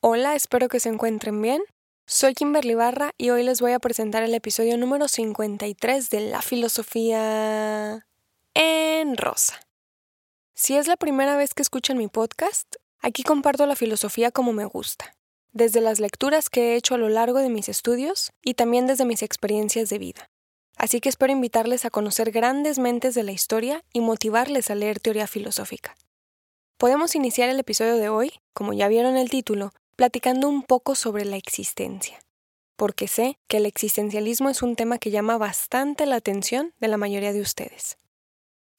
Hola, espero que se encuentren bien. Soy Kimberly Barra y hoy les voy a presentar el episodio número 53 de La Filosofía en Rosa. Si es la primera vez que escuchan mi podcast, aquí comparto la filosofía como me gusta, desde las lecturas que he hecho a lo largo de mis estudios y también desde mis experiencias de vida. Así que espero invitarles a conocer grandes mentes de la historia y motivarles a leer teoría filosófica. Podemos iniciar el episodio de hoy, como ya vieron el título, platicando un poco sobre la existencia, porque sé que el existencialismo es un tema que llama bastante la atención de la mayoría de ustedes.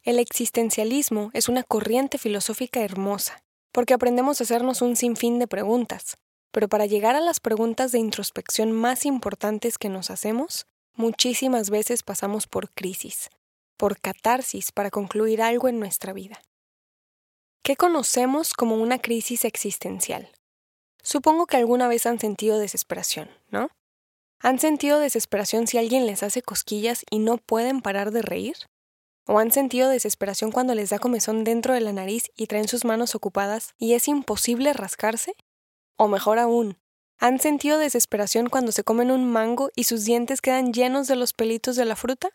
El existencialismo es una corriente filosófica hermosa, porque aprendemos a hacernos un sinfín de preguntas, pero para llegar a las preguntas de introspección más importantes que nos hacemos, muchísimas veces pasamos por crisis, por catarsis para concluir algo en nuestra vida. ¿Qué conocemos como una crisis existencial? Supongo que alguna vez han sentido desesperación, ¿no? ¿Han sentido desesperación si alguien les hace cosquillas y no pueden parar de reír? ¿O han sentido desesperación cuando les da comezón dentro de la nariz y traen sus manos ocupadas y es imposible rascarse? O mejor aún, ¿han sentido desesperación cuando se comen un mango y sus dientes quedan llenos de los pelitos de la fruta?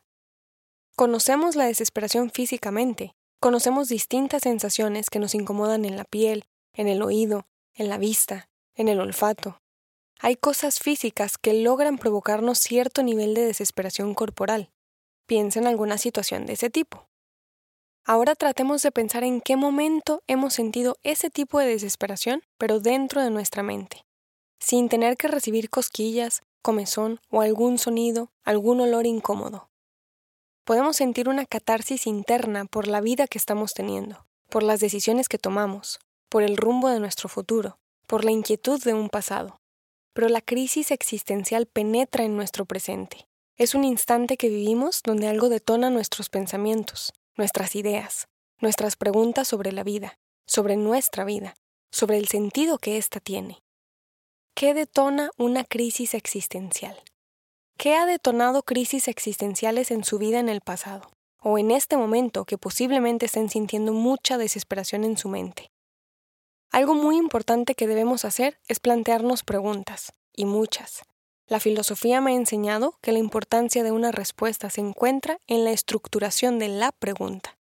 Conocemos la desesperación físicamente, conocemos distintas sensaciones que nos incomodan en la piel, en el oído, en la vista, en el olfato. Hay cosas físicas que logran provocarnos cierto nivel de desesperación corporal. Piensa en alguna situación de ese tipo. Ahora tratemos de pensar en qué momento hemos sentido ese tipo de desesperación, pero dentro de nuestra mente, sin tener que recibir cosquillas, comezón o algún sonido, algún olor incómodo. Podemos sentir una catarsis interna por la vida que estamos teniendo, por las decisiones que tomamos, por el rumbo de nuestro futuro, por la inquietud de un pasado. Pero la crisis existencial penetra en nuestro presente. Es un instante que vivimos donde algo detona nuestros pensamientos, nuestras ideas, nuestras preguntas sobre la vida, sobre nuestra vida, sobre el sentido que ésta tiene. ¿Qué detona una crisis existencial? ¿Qué ha detonado crisis existenciales en su vida en el pasado? O en este momento que posiblemente estén sintiendo mucha desesperación en su mente. Algo muy importante que debemos hacer es plantearnos preguntas, y muchas. La filosofía me ha enseñado que la importancia de una respuesta se encuentra en la estructuración de la pregunta.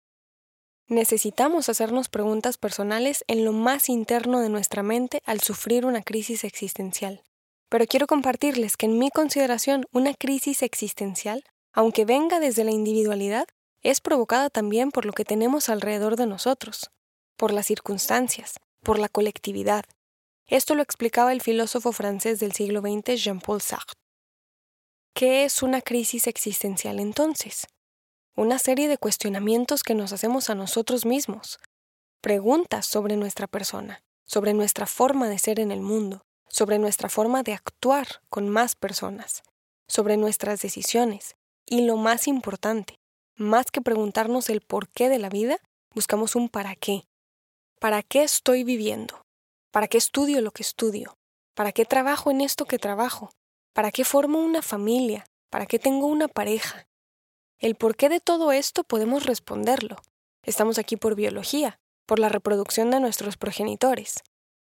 Necesitamos hacernos preguntas personales en lo más interno de nuestra mente al sufrir una crisis existencial. Pero quiero compartirles que en mi consideración una crisis existencial, aunque venga desde la individualidad, es provocada también por lo que tenemos alrededor de nosotros, por las circunstancias, por la colectividad. Esto lo explicaba el filósofo francés del siglo XX Jean-Paul Sartre. ¿Qué es una crisis existencial entonces? Una serie de cuestionamientos que nos hacemos a nosotros mismos, preguntas sobre nuestra persona, sobre nuestra forma de ser en el mundo, sobre nuestra forma de actuar con más personas, sobre nuestras decisiones y lo más importante, más que preguntarnos el porqué de la vida, buscamos un para qué, ¿Para qué estoy viviendo? ¿Para qué estudio lo que estudio? ¿Para qué trabajo en esto que trabajo? ¿Para qué formo una familia? ¿Para qué tengo una pareja? El porqué de todo esto podemos responderlo. Estamos aquí por biología, por la reproducción de nuestros progenitores.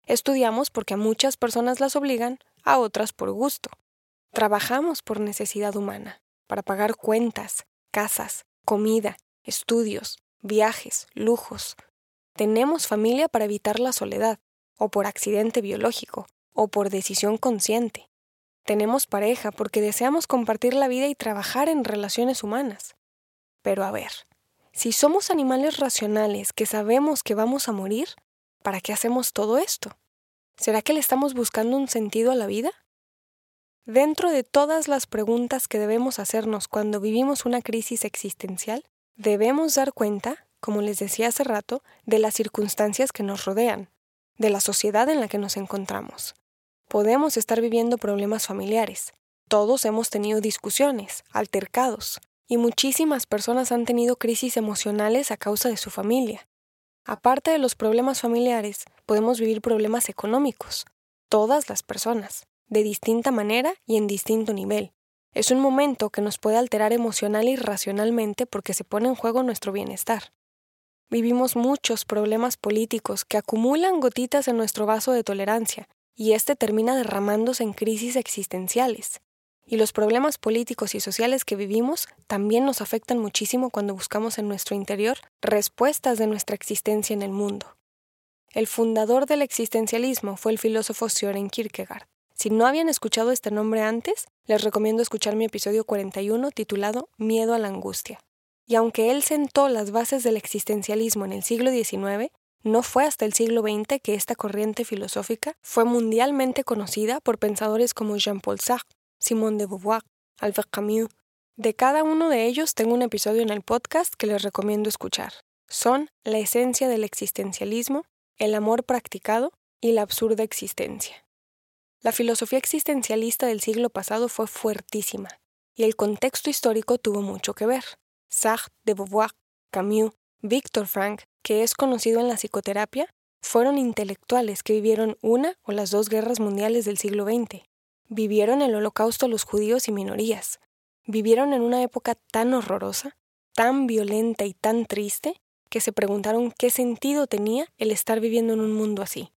Estudiamos porque a muchas personas las obligan, a otras por gusto. Trabajamos por necesidad humana, para pagar cuentas, casas, comida, estudios, viajes, lujos, tenemos familia para evitar la soledad, o por accidente biológico, o por decisión consciente. Tenemos pareja porque deseamos compartir la vida y trabajar en relaciones humanas. Pero a ver, si somos animales racionales que sabemos que vamos a morir, ¿para qué hacemos todo esto? ¿Será que le estamos buscando un sentido a la vida? Dentro de todas las preguntas que debemos hacernos cuando vivimos una crisis existencial, debemos dar cuenta como les decía hace rato, de las circunstancias que nos rodean, de la sociedad en la que nos encontramos. Podemos estar viviendo problemas familiares. Todos hemos tenido discusiones, altercados, y muchísimas personas han tenido crisis emocionales a causa de su familia. Aparte de los problemas familiares, podemos vivir problemas económicos. Todas las personas, de distinta manera y en distinto nivel. Es un momento que nos puede alterar emocional y racionalmente porque se pone en juego nuestro bienestar. Vivimos muchos problemas políticos que acumulan gotitas en nuestro vaso de tolerancia y este termina derramándose en crisis existenciales. Y los problemas políticos y sociales que vivimos también nos afectan muchísimo cuando buscamos en nuestro interior respuestas de nuestra existencia en el mundo. El fundador del existencialismo fue el filósofo Søren Kierkegaard. Si no habían escuchado este nombre antes, les recomiendo escuchar mi episodio 41 titulado Miedo a la angustia. Y aunque él sentó las bases del existencialismo en el siglo XIX, no fue hasta el siglo XX que esta corriente filosófica fue mundialmente conocida por pensadores como Jean-Paul Sartre, Simone de Beauvoir, Albert Camus. De cada uno de ellos tengo un episodio en el podcast que les recomiendo escuchar. Son la esencia del existencialismo, el amor practicado y la absurda existencia. La filosofía existencialista del siglo pasado fue fuertísima, y el contexto histórico tuvo mucho que ver. Sartre, de Beauvoir, Camus, Victor Frank que es conocido en la psicoterapia, fueron intelectuales que vivieron una o las dos guerras mundiales del siglo XX. Vivieron el holocausto los judíos y minorías. Vivieron en una época tan horrorosa, tan violenta y tan triste, que se preguntaron qué sentido tenía el estar viviendo en un mundo así.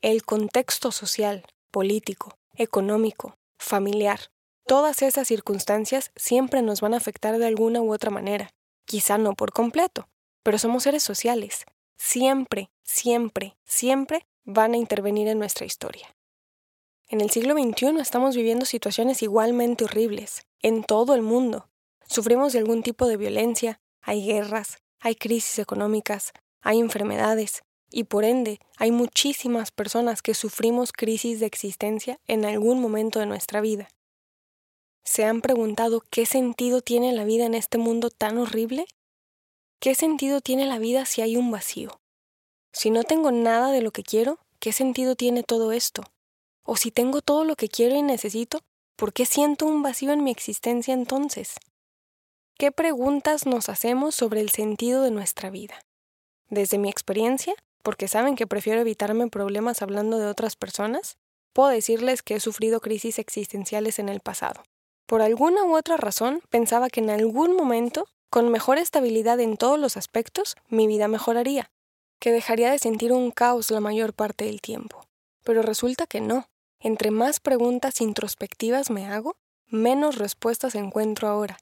El contexto social, político, económico, familiar, todas esas circunstancias siempre nos van a afectar de alguna u otra manera, quizá no por completo, pero somos seres sociales. Siempre, siempre, siempre van a intervenir en nuestra historia. En el siglo XXI estamos viviendo situaciones igualmente horribles, en todo el mundo. Sufrimos de algún tipo de violencia, hay guerras, hay crisis económicas, hay enfermedades, y por ende hay muchísimas personas que sufrimos crisis de existencia en algún momento de nuestra vida. ¿Se han preguntado qué sentido tiene la vida en este mundo tan horrible? ¿Qué sentido tiene la vida si hay un vacío? Si no tengo nada de lo que quiero, ¿qué sentido tiene todo esto? O si tengo todo lo que quiero y necesito, ¿por qué siento un vacío en mi existencia entonces? ¿Qué preguntas nos hacemos sobre el sentido de nuestra vida? Desde mi experiencia, porque saben que prefiero evitarme problemas hablando de otras personas, puedo decirles que he sufrido crisis existenciales en el pasado. Por alguna u otra razón, pensaba que en algún momento con mejor estabilidad en todos los aspectos, mi vida mejoraría, que dejaría de sentir un caos la mayor parte del tiempo. Pero resulta que no. Entre más preguntas introspectivas me hago, menos respuestas encuentro ahora.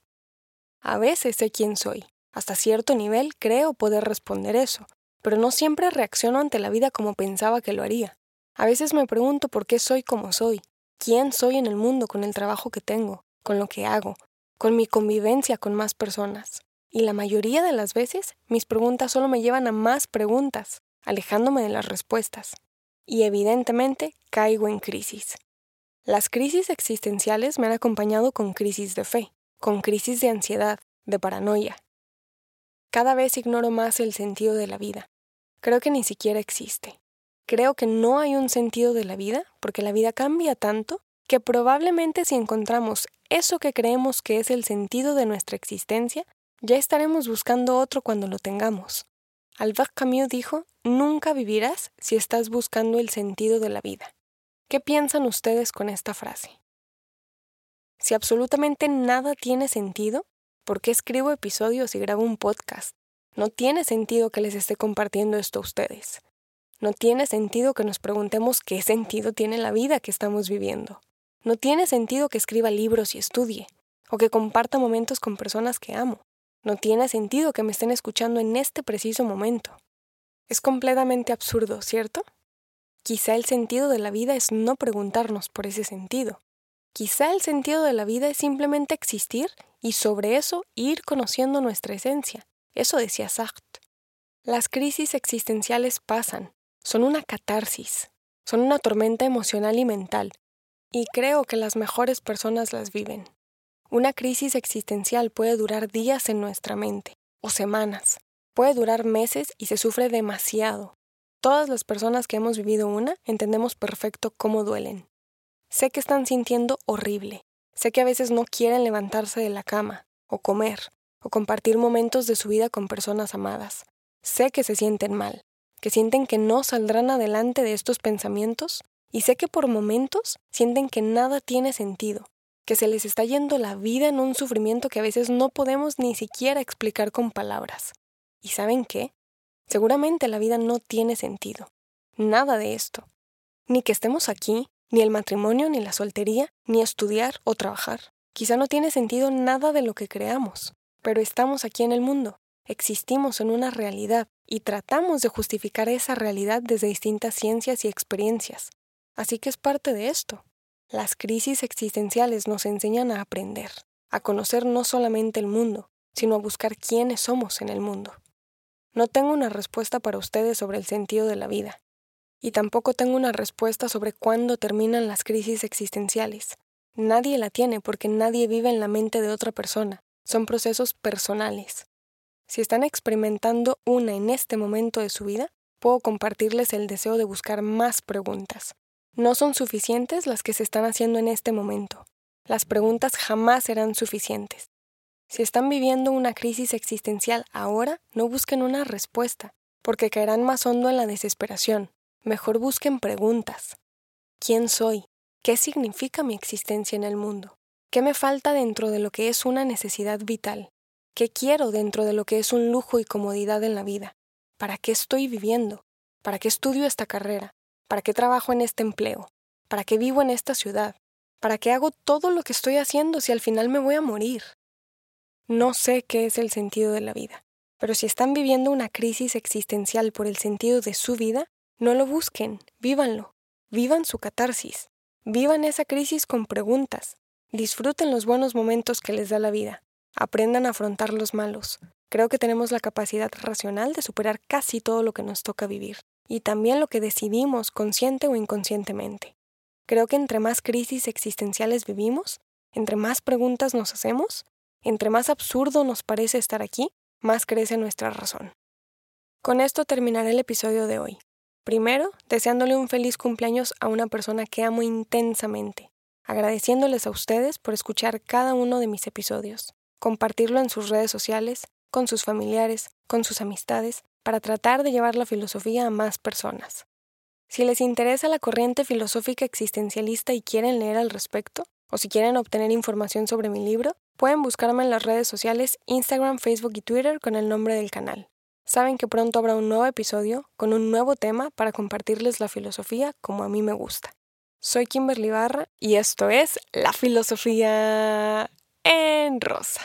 A veces sé quién soy. Hasta cierto nivel creo poder responder eso, pero no siempre reacciono ante la vida como pensaba que lo haría. A veces me pregunto por qué soy como soy, quién soy en el mundo con el trabajo que tengo, con lo que hago, con mi convivencia con más personas. Y la mayoría de las veces mis preguntas solo me llevan a más preguntas, alejándome de las respuestas. Y evidentemente caigo en crisis. Las crisis existenciales me han acompañado con crisis de fe, con crisis de ansiedad, de paranoia. Cada vez ignoro más el sentido de la vida. Creo que ni siquiera existe. Creo que no hay un sentido de la vida porque la vida cambia tanto que probablemente si encontramos eso que creemos que es el sentido de nuestra existencia, ya estaremos buscando otro cuando lo tengamos. Albert Camus dijo, nunca vivirás si estás buscando el sentido de la vida. ¿Qué piensan ustedes con esta frase? Si absolutamente nada tiene sentido, ¿por qué escribo episodios y grabo un podcast? No tiene sentido que les esté compartiendo esto a ustedes. No tiene sentido que nos preguntemos qué sentido tiene la vida que estamos viviendo. No tiene sentido que escriba libros y estudie, o que comparta momentos con personas que amo. No tiene sentido que me estén escuchando en este preciso momento. Es completamente absurdo, ¿cierto? Quizá el sentido de la vida es no preguntarnos por ese sentido. Quizá el sentido de la vida es simplemente existir y sobre eso ir conociendo nuestra esencia. Eso decía Sartre. Las crisis existenciales pasan, son una catarsis, son una tormenta emocional y mental, y creo que las mejores personas las viven. Una crisis existencial puede durar días en nuestra mente, o semanas. Puede durar meses y se sufre demasiado. Todas las personas que hemos vivido una entendemos perfecto cómo duelen. Sé que están sintiendo horrible. Sé que a veces no quieren levantarse de la cama, o comer, o compartir momentos de su vida con personas amadas. Sé que se sienten mal, que sienten que no saldrán adelante de estos pensamientos y sé que por momentos sienten que nada tiene sentido, que se les está yendo la vida en un sufrimiento que a veces no podemos ni siquiera explicar con palabras. ¿Y saben qué? Seguramente la vida no tiene sentido. Nada de esto. ni que estemos aquí, ni el matrimonio, ni la soltería, ni estudiar o trabajar. Quizá no tiene sentido nada de lo que creamos, pero estamos aquí en el mundo, existimos en una realidad y tratamos de justificar esa realidad desde distintas ciencias y experiencias. Así que es parte de esto. Las crisis existenciales nos enseñan a aprender, a conocer no solamente el mundo, sino a buscar quiénes somos en el mundo. No tengo una respuesta para ustedes sobre el sentido de la vida, y tampoco tengo una respuesta sobre cuándo terminan las crisis existenciales. Nadie la tiene porque nadie vive en la mente de otra persona. Son procesos personales. Si están experimentando una en este momento de su vida, puedo compartirles el deseo de buscar más preguntas. No son suficientes las que se están haciendo en este momento. Las preguntas jamás serán suficientes. Si están viviendo una crisis existencial ahora, no busquen una respuesta, porque caerán más hondo en la desesperación. Mejor busquen preguntas. ¿Quién soy? ¿Qué significa mi existencia en el mundo? ¿Qué me falta dentro de lo que es una necesidad vital? ¿Qué quiero dentro de lo que es un lujo y comodidad en la vida? ¿Para qué estoy viviendo? ¿Para qué estudio esta carrera? ¿Para qué trabajo en este empleo? ¿Para qué vivo en esta ciudad? ¿Para qué hago todo lo que estoy haciendo si al final me voy a morir? No sé qué es el sentido de la vida, pero si están viviendo una crisis existencial por el sentido de su vida, no lo busquen, vívanlo, vivan su catarsis, vivan esa crisis con preguntas, disfruten los buenos momentos que les da la vida, aprendan a afrontar los malos. Creo que tenemos la capacidad racional de superar casi todo lo que nos toca vivir, y también lo que decidimos consciente o inconscientemente. Creo que entre más crisis existenciales vivimos, entre más preguntas nos hacemos, entre más absurdo nos parece estar aquí, más crece nuestra razón. Con esto terminaré el episodio de hoy. Primero, deseándole un feliz cumpleaños a una persona que amo intensamente, agradeciéndoles a ustedes por escuchar cada uno de mis episodios compartirlo en sus redes sociales, con sus familiares, con sus amistades, para tratar de llevar la filosofía a más personas. Si les interesa la corriente filosófica existencialista y quieren leer al respecto, o si quieren obtener información sobre mi libro, pueden buscarme en las redes sociales Instagram, Facebook y Twitter con el nombre del canal. Saben que pronto habrá un nuevo episodio con un nuevo tema para compartirles la filosofía como a mí me gusta. Soy Kimberly Barra y esto es La Filosofía en rosa.